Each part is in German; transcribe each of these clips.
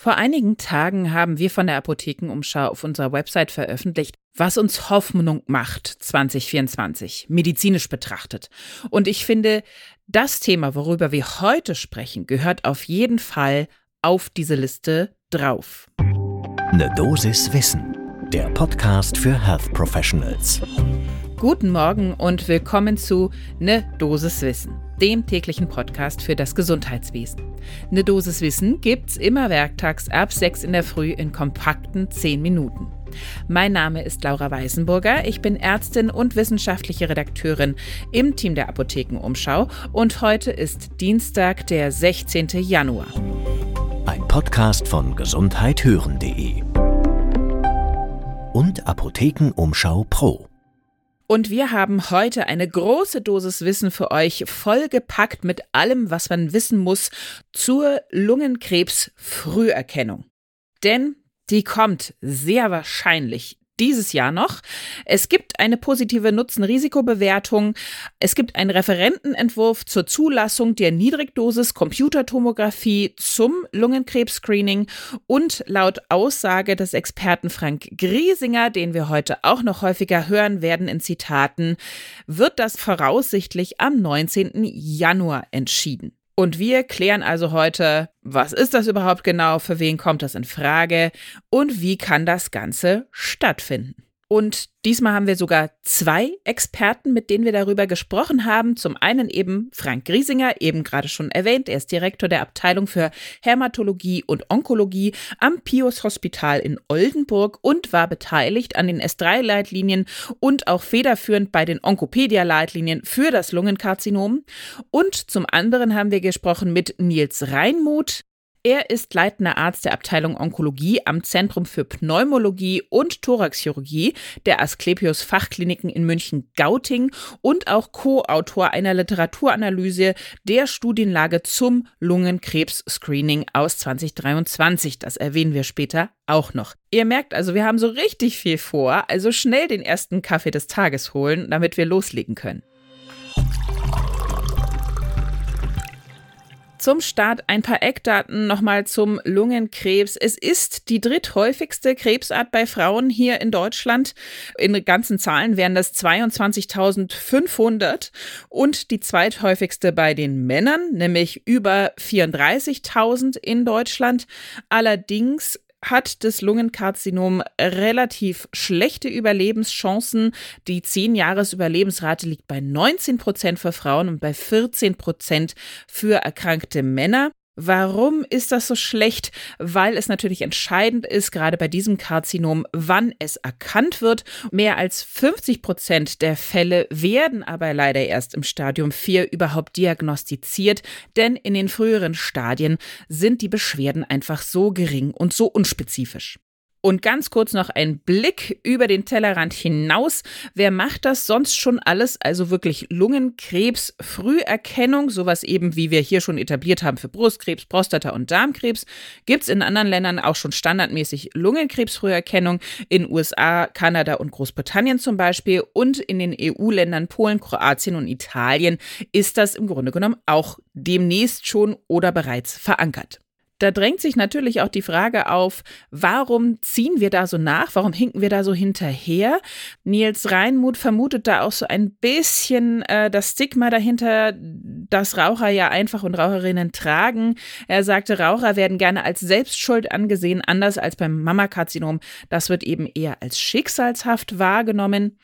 Vor einigen Tagen haben wir von der Apothekenumschau auf unserer Website veröffentlicht, was uns Hoffnung macht 2024, medizinisch betrachtet. Und ich finde, das Thema, worüber wir heute sprechen, gehört auf jeden Fall auf diese Liste drauf. Eine Dosis Wissen, der Podcast für Health Professionals. Guten Morgen und willkommen zu Ne Dosis Wissen dem täglichen Podcast für das Gesundheitswesen. Eine Dosis Wissen gibt's immer werktags ab 6 in der Früh in kompakten 10 Minuten. Mein Name ist Laura Weisenburger. Ich bin Ärztin und wissenschaftliche Redakteurin im Team der Apothekenumschau und heute ist Dienstag, der 16. Januar. Ein Podcast von gesundheithören.de und Apothekenumschau Pro. Und wir haben heute eine große Dosis Wissen für euch, vollgepackt mit allem, was man wissen muss zur Lungenkrebs-Früherkennung. Denn die kommt sehr wahrscheinlich dieses Jahr noch. Es gibt eine positive Nutzen-Risikobewertung. Es gibt einen Referentenentwurf zur Zulassung der Niedrigdosis Computertomographie zum Lungenkrebs-Screening und laut Aussage des Experten Frank Griesinger, den wir heute auch noch häufiger hören werden in Zitaten, wird das voraussichtlich am 19. Januar entschieden. Und wir klären also heute, was ist das überhaupt genau, für wen kommt das in Frage und wie kann das Ganze stattfinden. Und diesmal haben wir sogar zwei Experten, mit denen wir darüber gesprochen haben. Zum einen eben Frank Griesinger, eben gerade schon erwähnt. Er ist Direktor der Abteilung für Hämatologie und Onkologie am Pius Hospital in Oldenburg und war beteiligt an den S3-Leitlinien und auch federführend bei den Onkopedia-Leitlinien für das Lungenkarzinom. Und zum anderen haben wir gesprochen mit Nils Reinmuth. Er ist leitender Arzt der Abteilung Onkologie am Zentrum für Pneumologie und Thoraxchirurgie der Asklepios Fachkliniken in München-Gauting und auch Co-Autor einer Literaturanalyse der Studienlage zum Lungenkrebs-Screening aus 2023. Das erwähnen wir später auch noch. Ihr merkt also, wir haben so richtig viel vor, also schnell den ersten Kaffee des Tages holen, damit wir loslegen können. Zum Start ein paar Eckdaten nochmal zum Lungenkrebs. Es ist die dritthäufigste Krebsart bei Frauen hier in Deutschland. In ganzen Zahlen wären das 22.500 und die zweithäufigste bei den Männern, nämlich über 34.000 in Deutschland. Allerdings hat das Lungenkarzinom relativ schlechte Überlebenschancen. Die 10-Jahres-Überlebensrate liegt bei 19 Prozent für Frauen und bei 14 Prozent für erkrankte Männer. Warum ist das so schlecht? Weil es natürlich entscheidend ist, gerade bei diesem Karzinom, wann es erkannt wird. Mehr als 50 Prozent der Fälle werden aber leider erst im Stadium 4 überhaupt diagnostiziert, denn in den früheren Stadien sind die Beschwerden einfach so gering und so unspezifisch. Und ganz kurz noch ein Blick über den Tellerrand hinaus. Wer macht das sonst schon alles? Also wirklich Lungenkrebs, Früherkennung, sowas eben wie wir hier schon etabliert haben für Brustkrebs, Prostata und Darmkrebs. Gibt es in anderen Ländern auch schon standardmäßig Lungenkrebsfrüherkennung, in USA, Kanada und Großbritannien zum Beispiel. Und in den EU-Ländern Polen, Kroatien und Italien ist das im Grunde genommen auch demnächst schon oder bereits verankert. Da drängt sich natürlich auch die Frage auf, warum ziehen wir da so nach? Warum hinken wir da so hinterher? Nils Reinmuth vermutet da auch so ein bisschen äh, das Stigma dahinter, dass Raucher ja einfach und Raucherinnen tragen. Er sagte, Raucher werden gerne als Selbstschuld angesehen, anders als beim Mammakarzinom. Das wird eben eher als schicksalshaft wahrgenommen.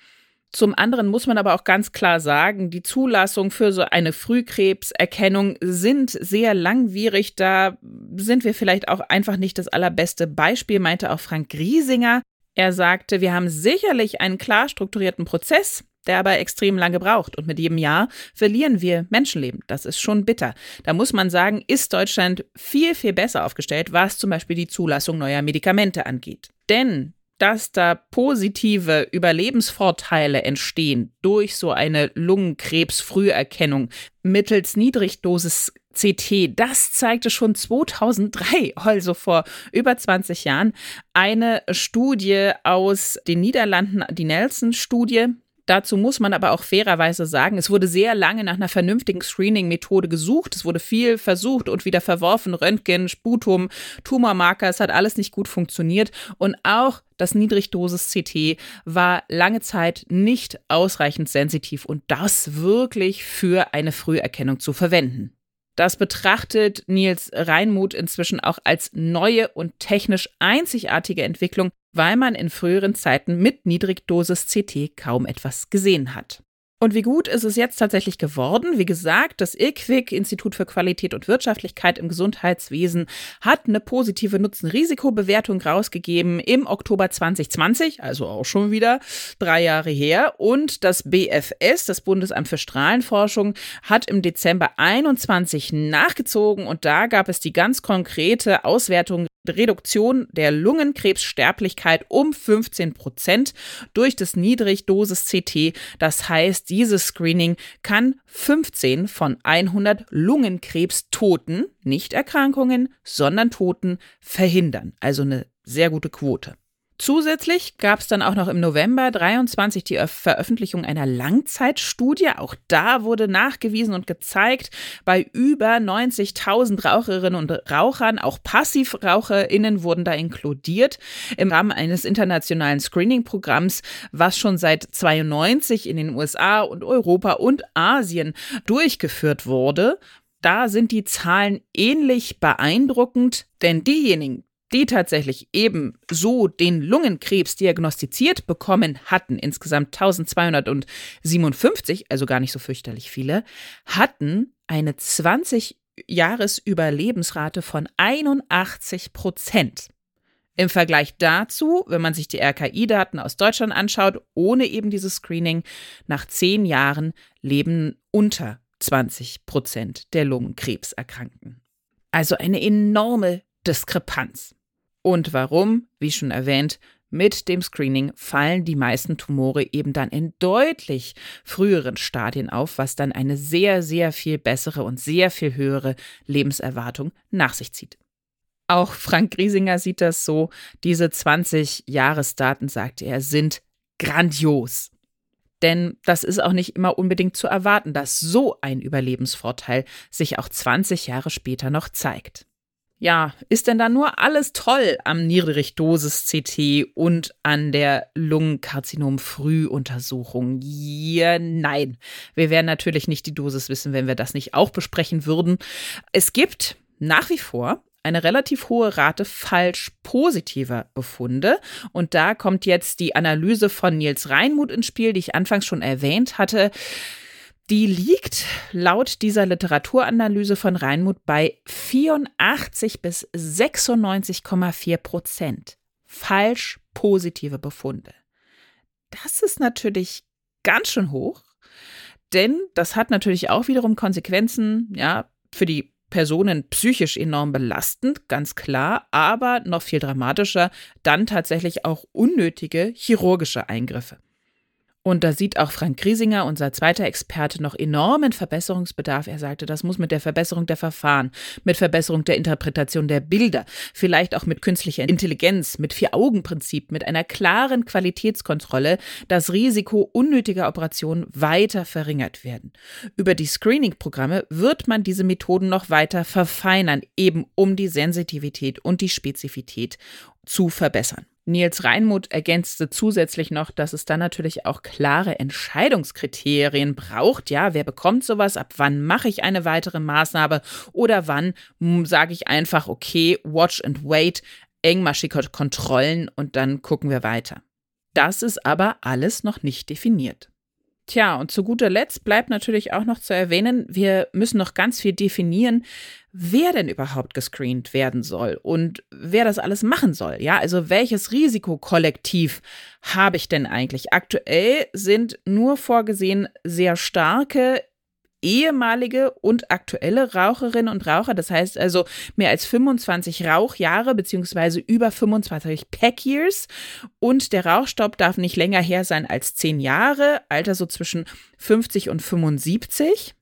Zum anderen muss man aber auch ganz klar sagen, die Zulassung für so eine Frühkrebserkennung sind sehr langwierig. Da sind wir vielleicht auch einfach nicht das allerbeste Beispiel, meinte auch Frank Griesinger. Er sagte, wir haben sicherlich einen klar strukturierten Prozess, der aber extrem lange braucht. Und mit jedem Jahr verlieren wir Menschenleben. Das ist schon bitter. Da muss man sagen, ist Deutschland viel, viel besser aufgestellt, was zum Beispiel die Zulassung neuer Medikamente angeht. Denn dass da positive Überlebensvorteile entstehen durch so eine Lungenkrebsfrüherkennung mittels Niedrigdosis CT, das zeigte schon 2003, also vor über 20 Jahren, eine Studie aus den Niederlanden, die Nelson-Studie, Dazu muss man aber auch fairerweise sagen, es wurde sehr lange nach einer vernünftigen Screening-Methode gesucht. Es wurde viel versucht und wieder verworfen. Röntgen, Sputum, Tumormarker, es hat alles nicht gut funktioniert. Und auch das Niedrigdosis-CT war lange Zeit nicht ausreichend sensitiv und das wirklich für eine Früherkennung zu verwenden. Das betrachtet Nils Reinmuth inzwischen auch als neue und technisch einzigartige Entwicklung, weil man in früheren Zeiten mit Niedrigdosis CT kaum etwas gesehen hat. Und wie gut ist es jetzt tatsächlich geworden? Wie gesagt, das IQWIC, Institut für Qualität und Wirtschaftlichkeit im Gesundheitswesen, hat eine positive Nutzen-Risikobewertung rausgegeben im Oktober 2020, also auch schon wieder drei Jahre her. Und das BFS, das Bundesamt für Strahlenforschung, hat im Dezember 21 nachgezogen und da gab es die ganz konkrete Auswertung Reduktion der Lungenkrebssterblichkeit um 15 Prozent durch das Niedrigdosis-CT. Das heißt, dieses Screening kann 15 von 100 Lungenkrebstoten, nicht Erkrankungen, sondern Toten verhindern. Also eine sehr gute Quote. Zusätzlich gab es dann auch noch im November 23 die Veröffentlichung einer Langzeitstudie. Auch da wurde nachgewiesen und gezeigt, bei über 90.000 Raucherinnen und Rauchern, auch Passivraucherinnen wurden da inkludiert im Rahmen eines internationalen Screening-Programms, was schon seit 92 in den USA und Europa und Asien durchgeführt wurde. Da sind die Zahlen ähnlich beeindruckend, denn diejenigen, die tatsächlich eben so den Lungenkrebs diagnostiziert bekommen hatten, insgesamt 1257, also gar nicht so fürchterlich viele, hatten eine 20 Jahresüberlebensrate von 81 Prozent. Im Vergleich dazu, wenn man sich die RKI-Daten aus Deutschland anschaut, ohne eben dieses Screening, nach zehn Jahren leben unter 20 Prozent der Lungenkrebserkrankten. Also eine enorme Diskrepanz. Und warum? Wie schon erwähnt, mit dem Screening fallen die meisten Tumore eben dann in deutlich früheren Stadien auf, was dann eine sehr, sehr viel bessere und sehr viel höhere Lebenserwartung nach sich zieht. Auch Frank Griesinger sieht das so. Diese 20 Jahresdaten, sagt er, sind grandios. Denn das ist auch nicht immer unbedingt zu erwarten, dass so ein Überlebensvorteil sich auch 20 Jahre später noch zeigt. Ja, ist denn da nur alles toll am Niedrigdosis-CT und an der Lungenkarzinom-Frühuntersuchung? Ja, nein. Wir werden natürlich nicht die Dosis wissen, wenn wir das nicht auch besprechen würden. Es gibt nach wie vor eine relativ hohe Rate falsch positiver Befunde. Und da kommt jetzt die Analyse von Nils Reinmuth ins Spiel, die ich anfangs schon erwähnt hatte. Die liegt laut dieser Literaturanalyse von Reinmuth bei 84 bis 96,4 Prozent falsch positive Befunde. Das ist natürlich ganz schön hoch, denn das hat natürlich auch wiederum Konsequenzen, ja, für die Personen psychisch enorm belastend, ganz klar, aber noch viel dramatischer, dann tatsächlich auch unnötige chirurgische Eingriffe. Und da sieht auch Frank Griesinger, unser zweiter Experte, noch enormen Verbesserungsbedarf. Er sagte, das muss mit der Verbesserung der Verfahren, mit Verbesserung der Interpretation der Bilder, vielleicht auch mit künstlicher Intelligenz, mit Vier-Augen-Prinzip, mit einer klaren Qualitätskontrolle das Risiko unnötiger Operationen weiter verringert werden. Über die Screening-Programme wird man diese Methoden noch weiter verfeinern, eben um die Sensitivität und die Spezifität zu verbessern. Nils Reinmuth ergänzte zusätzlich noch, dass es dann natürlich auch klare Entscheidungskriterien braucht. Ja, wer bekommt sowas? Ab wann mache ich eine weitere Maßnahme? Oder wann hm, sage ich einfach, okay, watch and wait, engmaschige Kontrollen und dann gucken wir weiter. Das ist aber alles noch nicht definiert. Tja, und zu guter Letzt bleibt natürlich auch noch zu erwähnen, wir müssen noch ganz viel definieren, wer denn überhaupt gescreent werden soll und wer das alles machen soll. Ja, also welches Risikokollektiv habe ich denn eigentlich? Aktuell sind nur vorgesehen sehr starke ehemalige und aktuelle Raucherinnen und Raucher. Das heißt also mehr als 25 Rauchjahre beziehungsweise über 25 Pack Years. Und der Rauchstopp darf nicht länger her sein als 10 Jahre, Alter so zwischen 50 und 75.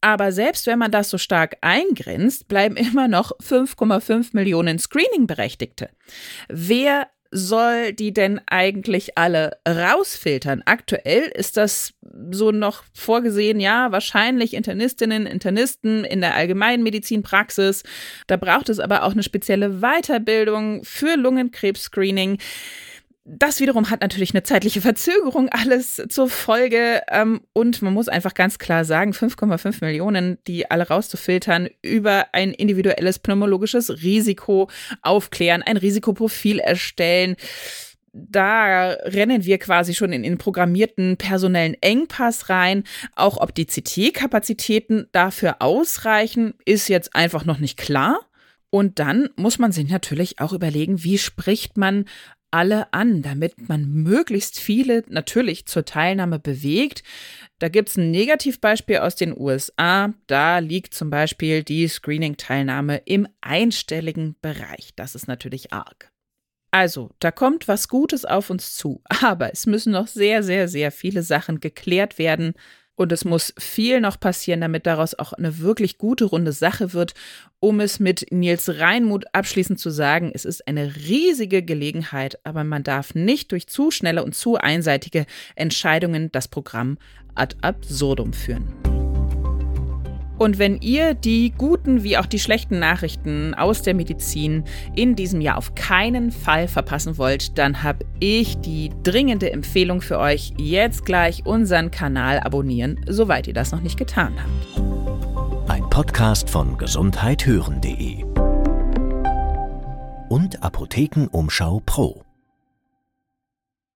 Aber selbst wenn man das so stark eingrenzt, bleiben immer noch 5,5 Millionen Screening-Berechtigte. Wer soll die denn eigentlich alle rausfiltern? Aktuell ist das so noch vorgesehen, ja, wahrscheinlich Internistinnen, Internisten in der Allgemeinmedizinpraxis. Da braucht es aber auch eine spezielle Weiterbildung für Lungenkrebs-Screening. Das wiederum hat natürlich eine zeitliche Verzögerung alles zur Folge. Ähm, und man muss einfach ganz klar sagen, 5,5 Millionen, die alle rauszufiltern, über ein individuelles pneumologisches Risiko aufklären, ein Risikoprofil erstellen da rennen wir quasi schon in den programmierten personellen Engpass rein. Auch ob die CT-Kapazitäten dafür ausreichen, ist jetzt einfach noch nicht klar. Und dann muss man sich natürlich auch überlegen, wie spricht man alle an, damit man möglichst viele natürlich zur Teilnahme bewegt. Da gibt es ein Negativbeispiel aus den USA. Da liegt zum Beispiel die Screening-Teilnahme im einstelligen Bereich. Das ist natürlich arg. Also, da kommt was Gutes auf uns zu, aber es müssen noch sehr, sehr, sehr viele Sachen geklärt werden. Und es muss viel noch passieren, damit daraus auch eine wirklich gute runde Sache wird, um es mit Nils Reinmuth abschließend zu sagen, es ist eine riesige Gelegenheit, aber man darf nicht durch zu schnelle und zu einseitige Entscheidungen das Programm ad absurdum führen. Und wenn ihr die guten wie auch die schlechten Nachrichten aus der Medizin in diesem Jahr auf keinen Fall verpassen wollt, dann habe ich die dringende Empfehlung für euch, jetzt gleich unseren Kanal abonnieren, soweit ihr das noch nicht getan habt. Ein Podcast von gesundheithören.de und Apothekenumschau Pro.